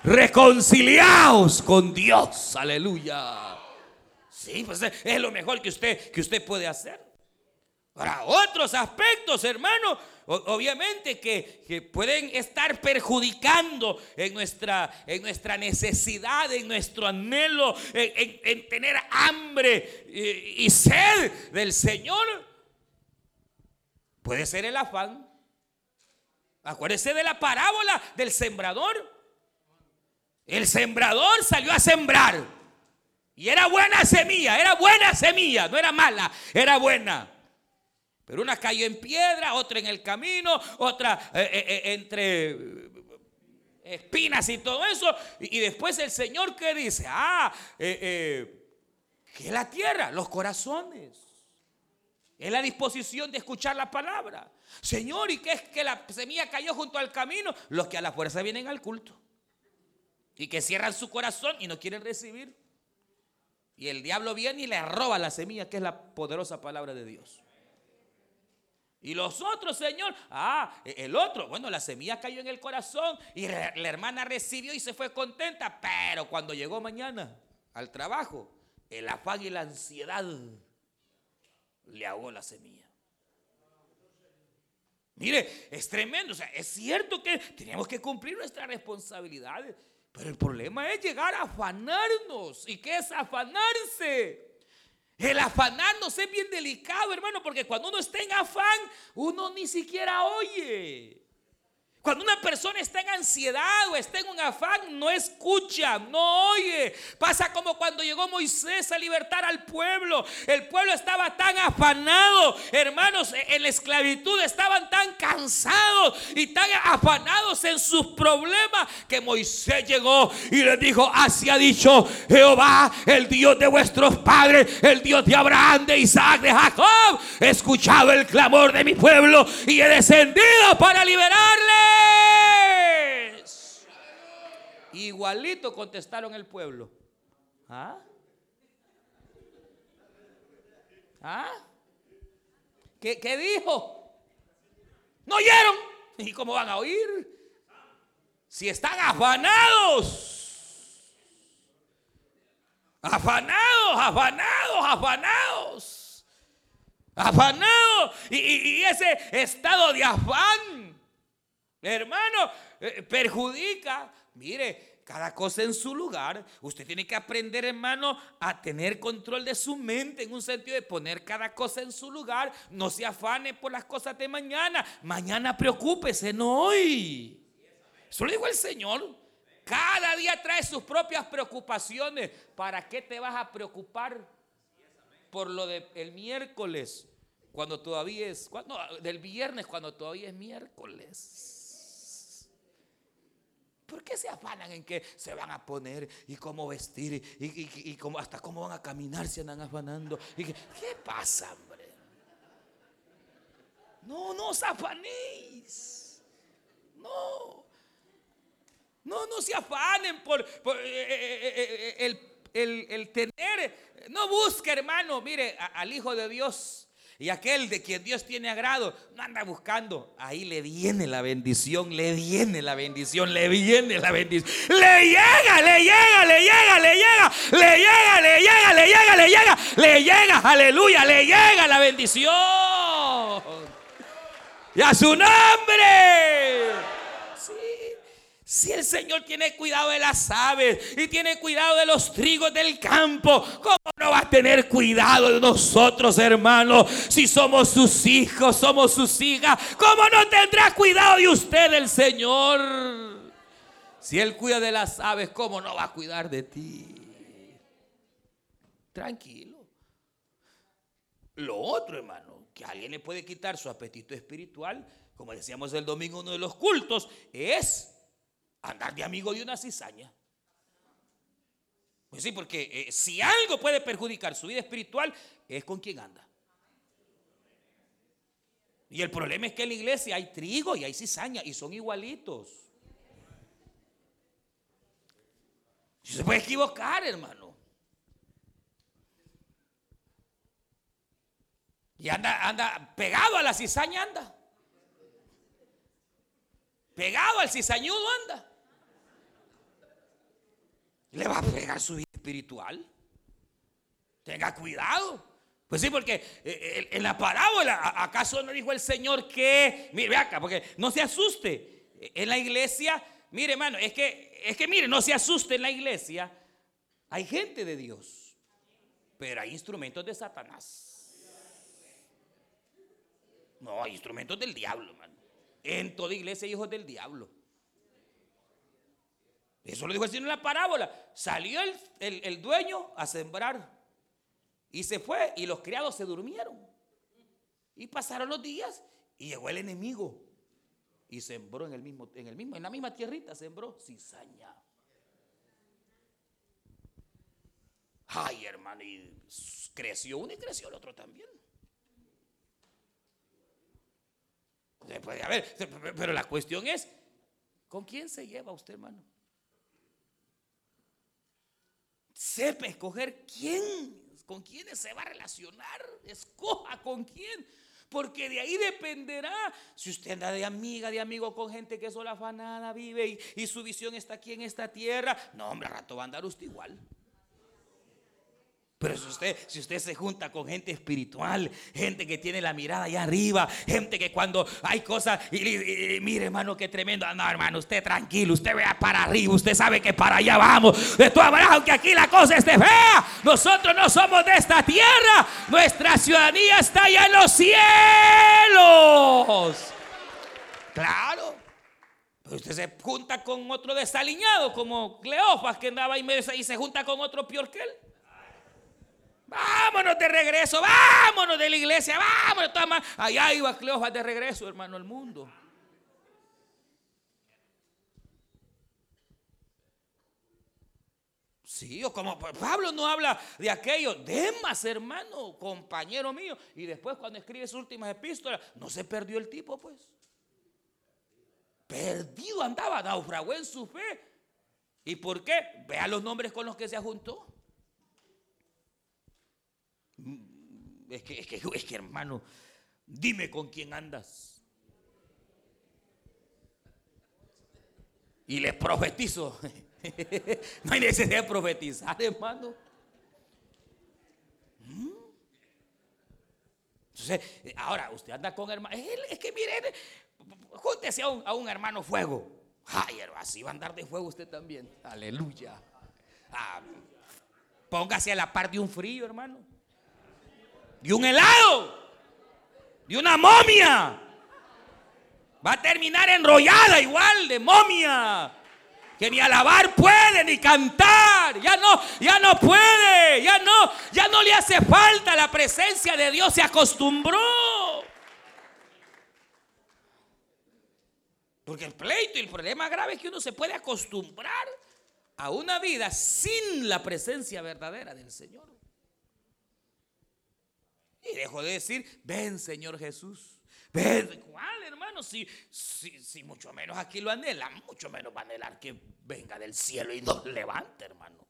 reconciliados con Dios, aleluya. Sí, pues es lo mejor que usted, que usted puede hacer. Para otros aspectos, hermano, obviamente que, pueden estar perjudicando en nuestra, en nuestra necesidad, en nuestro anhelo, en, tener hambre y, y sed del Señor. Puede ser el afán. Acuérdese de la parábola del sembrador. El sembrador salió a sembrar. Y era buena semilla, era buena semilla, no era mala, era buena. Pero una cayó en piedra, otra en el camino, otra eh, eh, eh, entre espinas y todo eso. Y, después el Señor que dice, ah, que es la tierra, los corazones. Es la disposición de escuchar la palabra. Señor, ¿y qué es que la semilla cayó junto al camino? Los que a la fuerza vienen al culto. Y que cierran su corazón y no quieren recibir. Y el diablo viene y le roba la semilla, que es la poderosa palabra de Dios. Y los otros, Señor, ah, e, el otro, bueno, la semilla cayó en el corazón y la hermana recibió y se fue contenta, pero cuando llegó mañana al trabajo, el afán y la ansiedad le ahogó la semilla. Mire, es tremendo, o sea, es cierto que tenemos que cumplir nuestras responsabilidades, pero el problema es llegar a afanarnos. ¿Y qué es afanarse? El afanándose es bien delicado, hermano, porque cuando uno está en afán, uno ni siquiera oye. Cuando una persona está en ansiedad o está en un afán, no escucha, no oye. Pasa como cuando llegó Moisés a libertar al pueblo. El pueblo estaba tan afanado, hermanos, en la esclavitud estaban tan cansados y tan afanados en sus problemas que Moisés llegó y les dijo, así ha dicho Jehová, el Dios de vuestros padres, el Dios de Abraham, de Isaac, de Jacob. He escuchado el clamor de mi pueblo y he descendido para liberarle. Igualito contestaron el pueblo. ¿Ah? ¿Ah? ¿Qué, ¿Qué, dijo? ¿No oyeron? ¿Y cómo van a oír? Si están afanados. Afanados, afanados, afanados. Afanados. Y, ese estado de afán Hermano, eh, perjudica. Mire, cada cosa en su lugar. Usted tiene que aprender, hermano, a tener control de su mente en un sentido de poner cada cosa en su lugar. No se afane por las cosas de mañana. Mañana preocúpese, no hoy. Eso lo dijo el Señor. Cada día trae sus propias preocupaciones. ¿Para qué te vas a preocupar por lo del miércoles? Cuando todavía es, cuando, del viernes, cuando todavía es miércoles. ¿Por qué se afanan en qué se van a poner y cómo vestir y, cómo, hasta cómo van a caminar se andan afanando? ¿Y qué, pasa, hombre? No, no os afanéis. No. No, no se afanen por, eh, eh, eh, el, tener. No busque, hermano, mire, al Hijo de Dios y aquel de quien Dios tiene agrado, no anda buscando. Ahí le viene la bendición, le viene la bendición, le viene la bendición. Le llega, le llega, le llega, le llega, le llega, le llega, le llega, le llega, le llega, aleluya, le llega la bendición. Y a su nombre. Si el Señor tiene cuidado de las aves y tiene cuidado de los trigos del campo, ¿cómo no va a tener cuidado de nosotros, hermanos? Si somos sus hijos, somos sus hijas, ¿cómo no tendrá cuidado de usted el Señor? Si Él cuida de las aves, ¿cómo no va a cuidar de ti? Tranquilo. Lo otro, hermano, que alguien le puede quitar su apetito espiritual, como decíamos el domingo uno de los cultos, es andar de amigo de una cizaña. Pues sí, porque eh, si algo puede perjudicar su vida espiritual, es con quien anda. Y el problema es que en la iglesia hay trigo y hay cizaña y son igualitos. Se puede equivocar, hermano. Y anda, anda pegado a la cizaña, anda. Pegado al cizañudo, anda le va a pegar su vida espiritual. Tenga cuidado. Pues sí, porque eh, eh, en la parábola, ¿acaso no dijo el Señor que, mire acá, porque no se asuste. En la iglesia, mire hermano, es que, es que mire, no se asuste en la iglesia. Hay gente de Dios, pero hay instrumentos de Satanás. No, hay instrumentos del diablo, hermano. En toda iglesia hay hijos del diablo. Eso lo dijo el Señor en la parábola. Salió el, dueño a sembrar y se fue y los criados se durmieron. Y pasaron los días y llegó el enemigo y sembró en el mismo, en el mismo, en la misma tierrita sembró cizaña. Ay, hermano, y creció uno y creció el otro también. pero la cuestión es, ¿con quién se lleva usted, hermano? Sepa escoger quién, con quiénes se va a relacionar, escoja con quién. Porque de ahí dependerá si usted anda de amiga, de amigo con gente que sola afanada vive y, su visión está aquí en esta tierra. No, hombre, rato va a andar usted igual. Pero si usted, si usted se junta con gente espiritual, gente que tiene la mirada allá arriba, gente que cuando hay cosas, y, mire hermano, qué tremendo. No, hermano, usted tranquilo, usted vea para arriba, usted sabe que para allá vamos. De todas maneras, aquí la cosa esté fea, nosotros no somos de esta tierra, nuestra ciudadanía está allá en los cielos. Claro. Pero usted se junta con otro desaliñado, como Cleofas, que andaba ahí y se junta con otro peor que él. Vámonos de regreso, vámonos de la iglesia, vámonos. Allá iba Cleofas de regreso, hermano, al mundo. Sí, o como Pablo no habla de aquello, Demas, hermano, compañero mío. Y después cuando escribe sus últimas epístolas, no se perdió el tipo, pues. Perdido andaba, naufragó en su fe. ¿Y por qué? Vea los nombres con los que se juntó. Es que, es que, es que hermano, dime con quién andas. Y le profetizo no hay necesidad de profetizar, hermano. ¿Mm? Entonces, ahora usted anda con hermano. Es que mire, júntese a un, a un hermano fuego. Ay, así va a andar de fuego usted también. Aleluya. Ah, póngase a la par de un frío, hermano. De un helado. De una momia. Va a terminar enrollada igual de momia que ni alabar puede ni cantar, ya no, ya no puede, ya no, ya no le hace falta la presencia de Dios, se acostumbró. Porque el pleito y el problema grave es que uno se puede acostumbrar a una vida sin la presencia verdadera del Señor. Y dejo de decir, ven Señor Jesús. Ven, ¿cuál hermano? Si, si, mucho menos aquí lo anhela, mucho menos va a anhelar que venga del cielo y nos levante, hermano.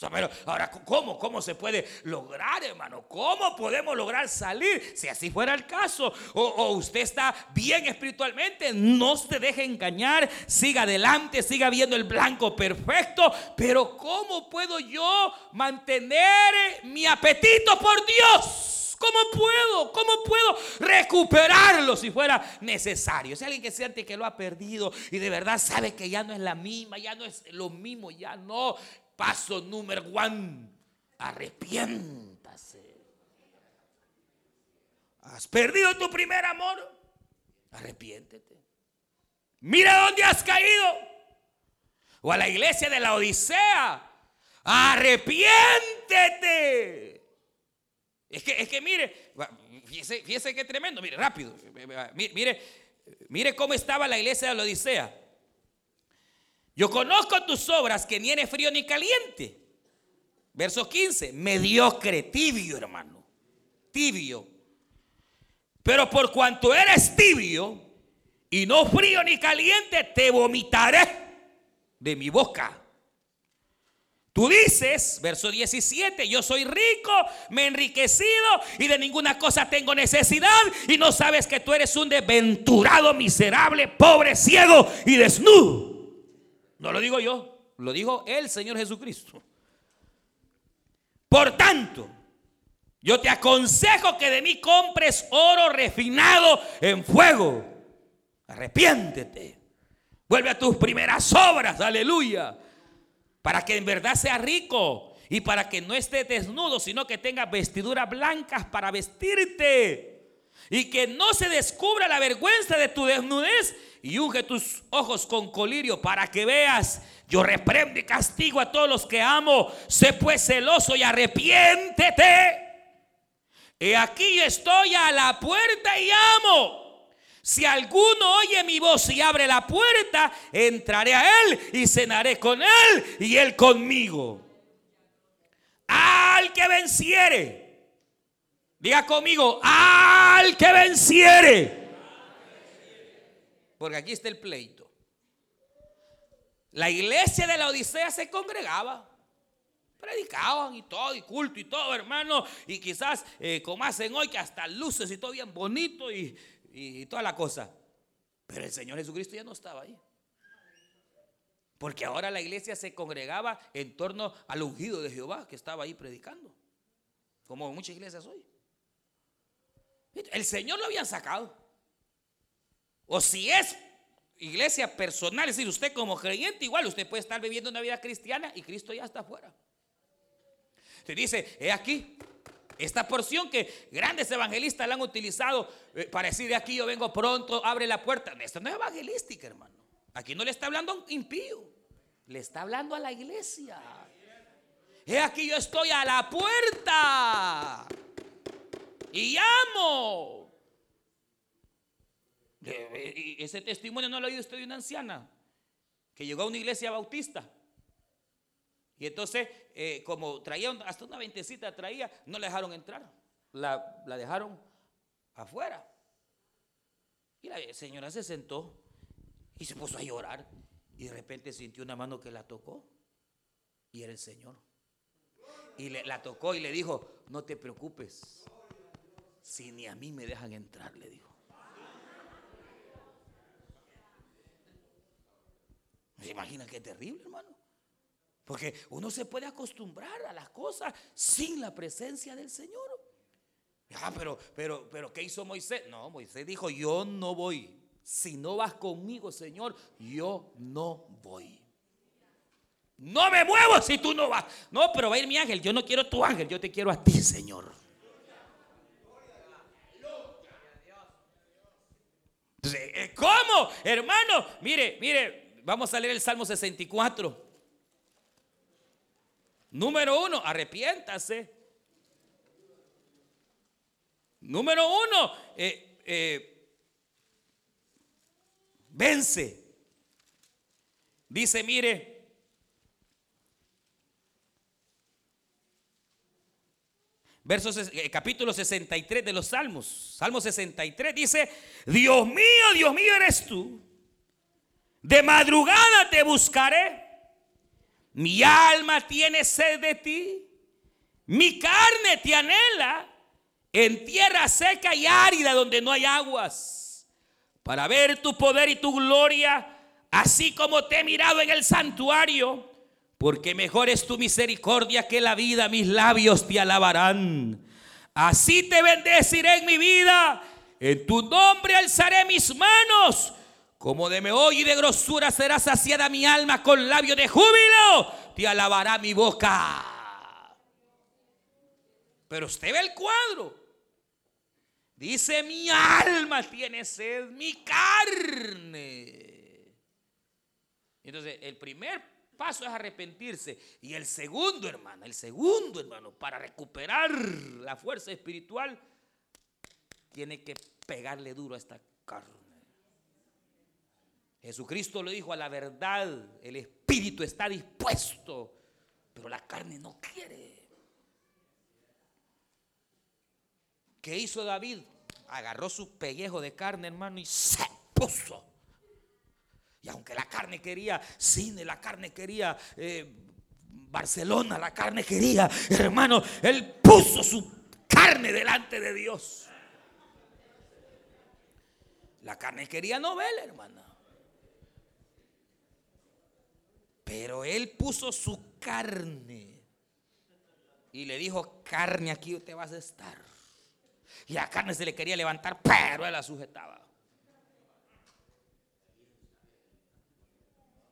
O pero ahora, ¿cómo? ¿Cómo se puede lograr, hermano? ¿Cómo podemos lograr salir? Si así fuera el caso, o, usted está bien espiritualmente, no se deje engañar, siga adelante, siga viendo el blanco perfecto. Pero ¿cómo puedo yo mantener mi apetito por Dios? ¿Cómo puedo? ¿Cómo puedo recuperarlo si fuera necesario? Si alguien que siente que lo ha perdido y de verdad sabe que ya no es la misma, ya no es lo mismo, ya no. Paso número uno, arrepiéntase. ¿Has perdido tu primer amor? Arrepiéntete. Mira dónde has caído. O a la iglesia de la Odisea. Arrepiéntete. Es que, es que mire, fíjese, fíjese qué tremendo, mire, rápido. Mire, mire cómo estaba la iglesia de la Odisea. Yo conozco tus obras que ni eres frío ni caliente. Verso 15, mediocre, tibio, hermano. Tibio. Pero por cuanto eres tibio y no frío ni caliente, te vomitaré de mi boca. Tú dices, verso 17, yo soy rico, me he enriquecido y de ninguna cosa tengo necesidad y no sabes que tú eres un desventurado, miserable, pobre, ciego y desnudo. No lo digo yo, lo dijo el Señor Jesucristo. Por tanto, yo te aconsejo que de mí compres oro refinado en fuego. Arrepiéntete. Vuelve a tus primeras obras, aleluya para que en verdad sea rico y para que no esté desnudo, sino que tenga vestiduras blancas para vestirte y que no se descubra la vergüenza de tu desnudez y unge tus ojos con colirio para que veas. Yo reprendo y castigo a todos los que amo. Sé pues celoso y arrepiéntete. Y aquí estoy a la puerta y amo. Si alguno oye mi voz y abre la puerta, entraré a él y cenaré con él y él conmigo. Al que venciere, diga conmigo, al que venciere. Porque aquí está el pleito. La iglesia de la Odisea se congregaba predicaban y todo, y culto y todo, hermano. Y quizás, eh, como hacen hoy, que hasta luces y todo bien bonito y, y, toda la cosa. Pero el Señor Jesucristo ya no estaba ahí. Porque ahora la iglesia se congregaba en torno al ungido de Jehová que estaba ahí predicando. Como muchas iglesias hoy. El Señor lo habían sacado. O si es iglesia personal, es decir, usted como creyente, igual usted puede estar viviendo una vida cristiana y Cristo ya está afuera. Usted dice, he aquí, esta porción que grandes evangelistas la han utilizado eh, para decir de aquí yo vengo pronto, abre la puerta. Esto no es evangelística, hermano. Aquí no le está hablando a un impío, le está hablando a la iglesia. He aquí yo estoy a la puerta y llamo. Ese testimonio no lo ha oído usted de una anciana que llegó a una iglesia bautista. Y entonces, eh, como traía hasta una ventecita, traía, no la dejaron entrar. La, la dejaron afuera. Y la señora se sentó y se puso a llorar. Y de repente sintió una mano que la tocó. Y era el Señor. Y le, la tocó y le dijo, no te preocupes. Si ni a mí me dejan entrar, le dijo. ¿Se imagina qué terrible, hermano? Porque uno se puede acostumbrar a las cosas sin la presencia del Señor. Ah, pero, pero, pero, ¿qué hizo Moisés? No, Moisés dijo, yo no voy. Si no vas conmigo, Señor, yo no voy. No me muevo si tú no vas. No, pero va a ir mi ángel. Yo no quiero tu ángel, yo te quiero a ti, Señor. Hermano, mire, mire, vamos a leer el Salmo 64. Número uno, arrepiéntase. Número uno, eh, eh, vence. Dice, mire, versos, eh, capítulo 63 de los Salmos, Salmo 63 dice, Dios mío, Dios mío eres tú, de madrugada te buscaré, mi alma tiene sed de ti, mi carne te anhela. En tierra seca y árida donde no hay aguas, para ver tu poder y tu gloria, así como te he mirado en el santuario, porque mejor es tu misericordia que la vida, mis labios te alabarán. Así te bendeciré en mi vida, en tu nombre alzaré mis manos. Como de meollo y de grosura será saciada mi alma con labio de júbilo, te alabará mi boca. Pero usted ve el cuadro. Dice, mi alma tiene sed, mi carne. Entonces, el primer paso es arrepentirse. Y el segundo, hermano, el segundo, hermano, para recuperar la fuerza espiritual, tiene que pegarle duro a esta carne. Jesucristo le dijo a la verdad, el espíritu está dispuesto, pero la carne no quiere. ¿Qué hizo David? Agarró su pellejo de carne, hermano, y se puso. Aunque la carne quería cine, la carne quería eh, Barcelona, la carne quería, hermano, él puso su carne delante de Dios. La carne quería novela, hermana. Pero él puso su carne. Y le dijo, carne, aquí te vas a estar. Y a carne se le quería levantar, pero él la sujetaba.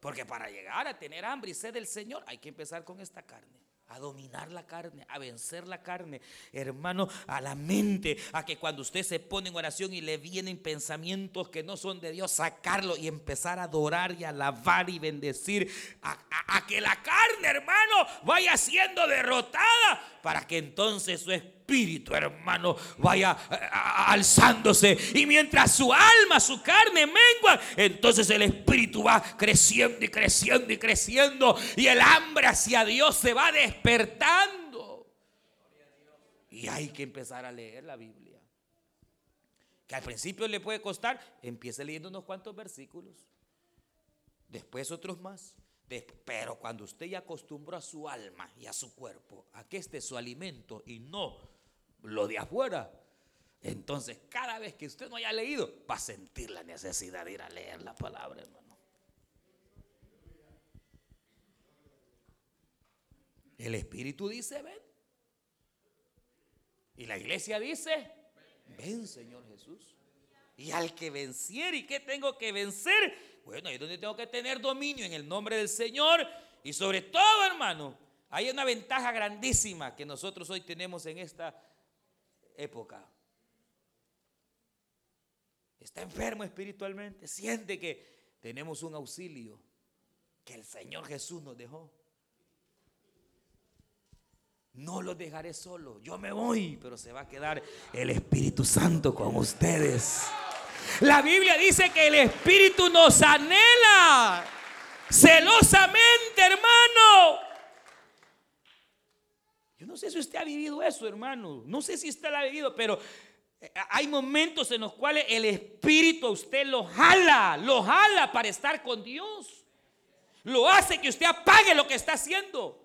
Porque para llegar a tener hambre y sed del Señor hay que empezar con esta carne a dominar la carne, a vencer la carne, hermano, a la mente, a que cuando usted se pone en oración y le vienen pensamientos que no son de Dios, sacarlo y empezar a adorar y alabar y bendecir, a, que la carne, hermano, vaya siendo derrotada para que entonces su espíritu, hermano, vaya eh, alzándose. Y mientras su alma, su carne mengua, entonces el espíritu va creciendo y creciendo y creciendo. Y el hambre hacia Dios se va despertando. Y hay que empezar a leer la Biblia. Que al principio le puede costar, empiece leyendo unos cuantos versículos. Después otros más. Pero cuando usted ya acostumbró a su alma y a su cuerpo a que este es su alimento y no lo de afuera, entonces cada vez que usted no haya leído, va a sentir la necesidad de ir a leer la palabra, hermano. El Espíritu dice, ven. Y la iglesia dice, ven Señor Jesús. Y al que venciere, ¿y qué tengo que vencer? Bueno, ahí es donde tengo que tener dominio en el nombre del Señor. Y sobre todo, hermano, hay una ventaja grandísima que nosotros hoy tenemos en esta época. Está enfermo espiritualmente, siente que tenemos un auxilio que el Señor Jesús nos dejó. No los dejaré solo. Yo me voy, pero se va a quedar el Espíritu Santo con ustedes. La Biblia dice que el Espíritu nos anhela celosamente, hermano. Yo no sé si usted ha vivido eso, hermano. No sé si usted lo ha vivido, pero eh, hay momentos en los cuales el Espíritu a usted lo jala, lo jala para estar con Dios. Lo hace que usted apague lo que está haciendo.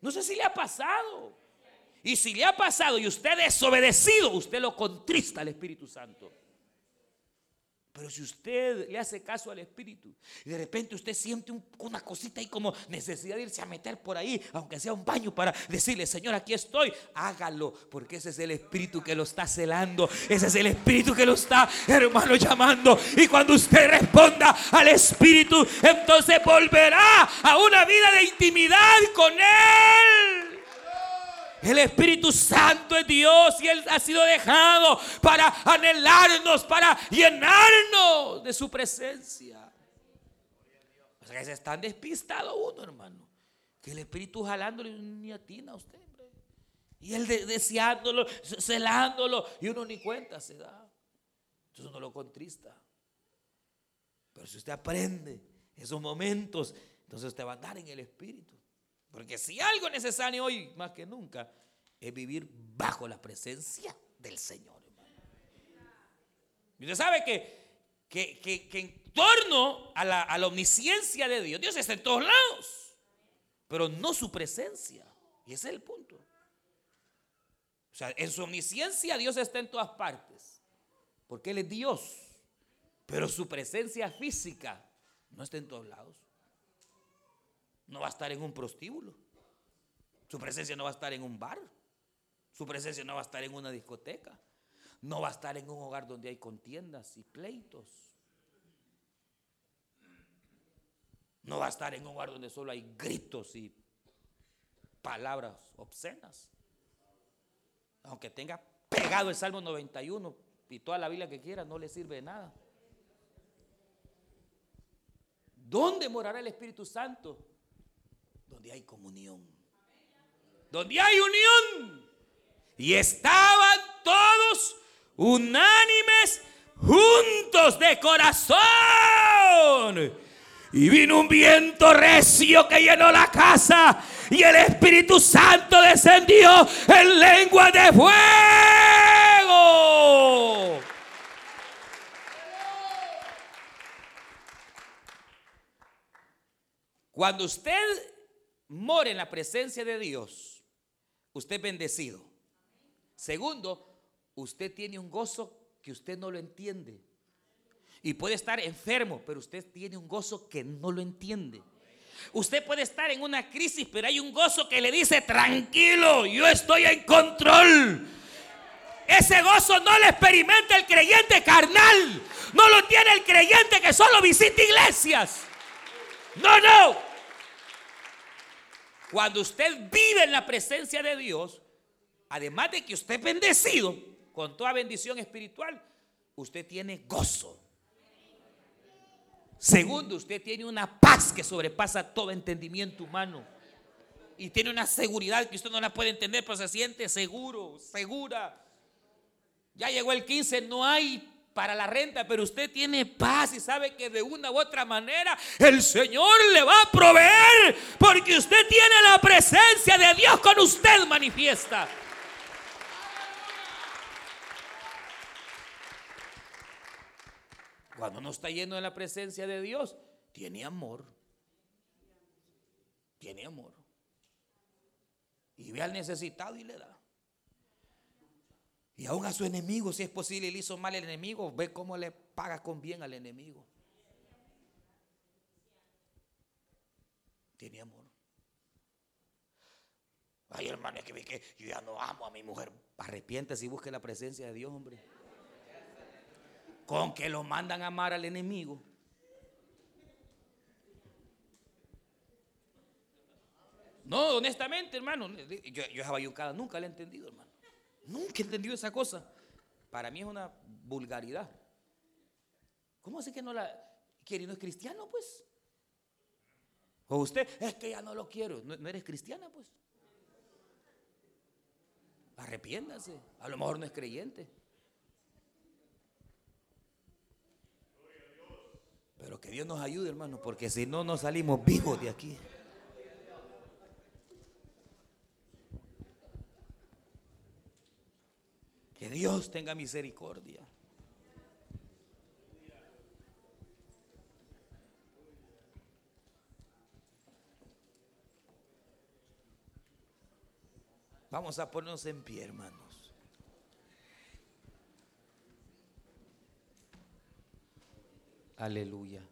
No sé si le ha pasado. Y si le ha pasado y usted es desobedecido, usted lo contrista al Espíritu Santo. Pero si usted le hace caso al Espíritu y de repente usted siente una cosita ahí como necesidad de irse a meter por ahí, aunque sea un baño para decirle, Señor, aquí estoy, hágalo, porque ese es el Espíritu que lo está celando, ese es el Espíritu que lo está, hermano, llamando. Y cuando usted responda al Espíritu, entonces volverá a una vida de intimidad con Él. El Espíritu Santo es Dios y Él ha sido dejado para anhelarnos, para llenarnos de su presencia. O sea que se están despistado uno, hermano. Que el Espíritu jalándole ni atina a usted, Y él deseándolo, celándolo, y uno ni cuenta se da. Entonces uno lo contrista. Pero si usted aprende esos momentos, entonces usted va a andar en el Espíritu. Porque si algo es necesario hoy más que nunca es vivir bajo la presencia del Señor. Usted sabe que, que, en torno a la, a la omnisciencia de Dios, Dios está en todos lados, pero no su presencia. Y ese es el punto. O sea, en su omnisciencia Dios está en todas partes, porque Él es Dios, pero su presencia física no está en todos lados. No va a estar en un prostíbulo. Su presencia no va a estar en un bar. Su presencia no va a estar en una discoteca. No va a estar en un hogar donde hay contiendas y pleitos. No va a estar en un hogar donde solo hay gritos y palabras obscenas. Aunque tenga pegado el Salmo 91 y toda la Biblia que quiera, no le sirve de nada. ¿Dónde morará el Espíritu Santo? Donde hay comunión, donde hay unión. Y estaban todos unánimes, juntos de corazón. Y vino un viento recio que llenó la casa y el Espíritu Santo descendió en lengua de fuego. Cuando usted more en la presencia de Dios, usted es bendecido. Segundo, usted tiene un gozo que usted no lo entiende. Y puede estar enfermo, pero usted tiene un gozo que no lo entiende. Usted puede estar en una crisis, pero hay un gozo que le dice, tranquilo, yo estoy en control. Ese gozo no lo experimenta el creyente carnal. No lo tiene el creyente que solo visita iglesias. No, no. Cuando usted vive en la presencia de Dios, además de que usted es bendecido con toda bendición espiritual, usted tiene gozo. Segundo, usted tiene una paz que sobrepasa todo entendimiento humano. Y tiene una seguridad que usted no la puede entender, pero se siente seguro, segura. Ya llegó el 15, no hay para la renta, pero usted tiene paz y sabe que de una u otra manera el Señor le va a proveer porque usted tiene la presencia de Dios con usted manifiesta. Cuando no está lleno de la presencia de Dios, tiene amor. Tiene amor. Y ve al necesitado y le da. Y aún a su enemigo, si es posible, le hizo mal el enemigo, ve cómo le paga con bien al enemigo. Tiene amor. Ay, hermano, es que ve que yo ya no amo a mi mujer. Arrepiéntese y busque la presencia de Dios, hombre. Con que lo mandan a amar al enemigo. No, honestamente, hermano. Yo, yo bayucada nunca la he entendido, hermano. Nunca he entendido esa cosa. Para mí es una vulgaridad. ¿Cómo así que no la... ¿Quiere no es cristiano, pues? O usted, es que ya no lo quiero. No, no eres cristiana, pues. Arrepiéndase. A lo mejor no es creyente. Pero que Dios nos ayude, hermano, porque si no, no salimos vivos de aquí. Que Dios tenga misericordia. Vamos a ponernos en pie, hermanos. Aleluya.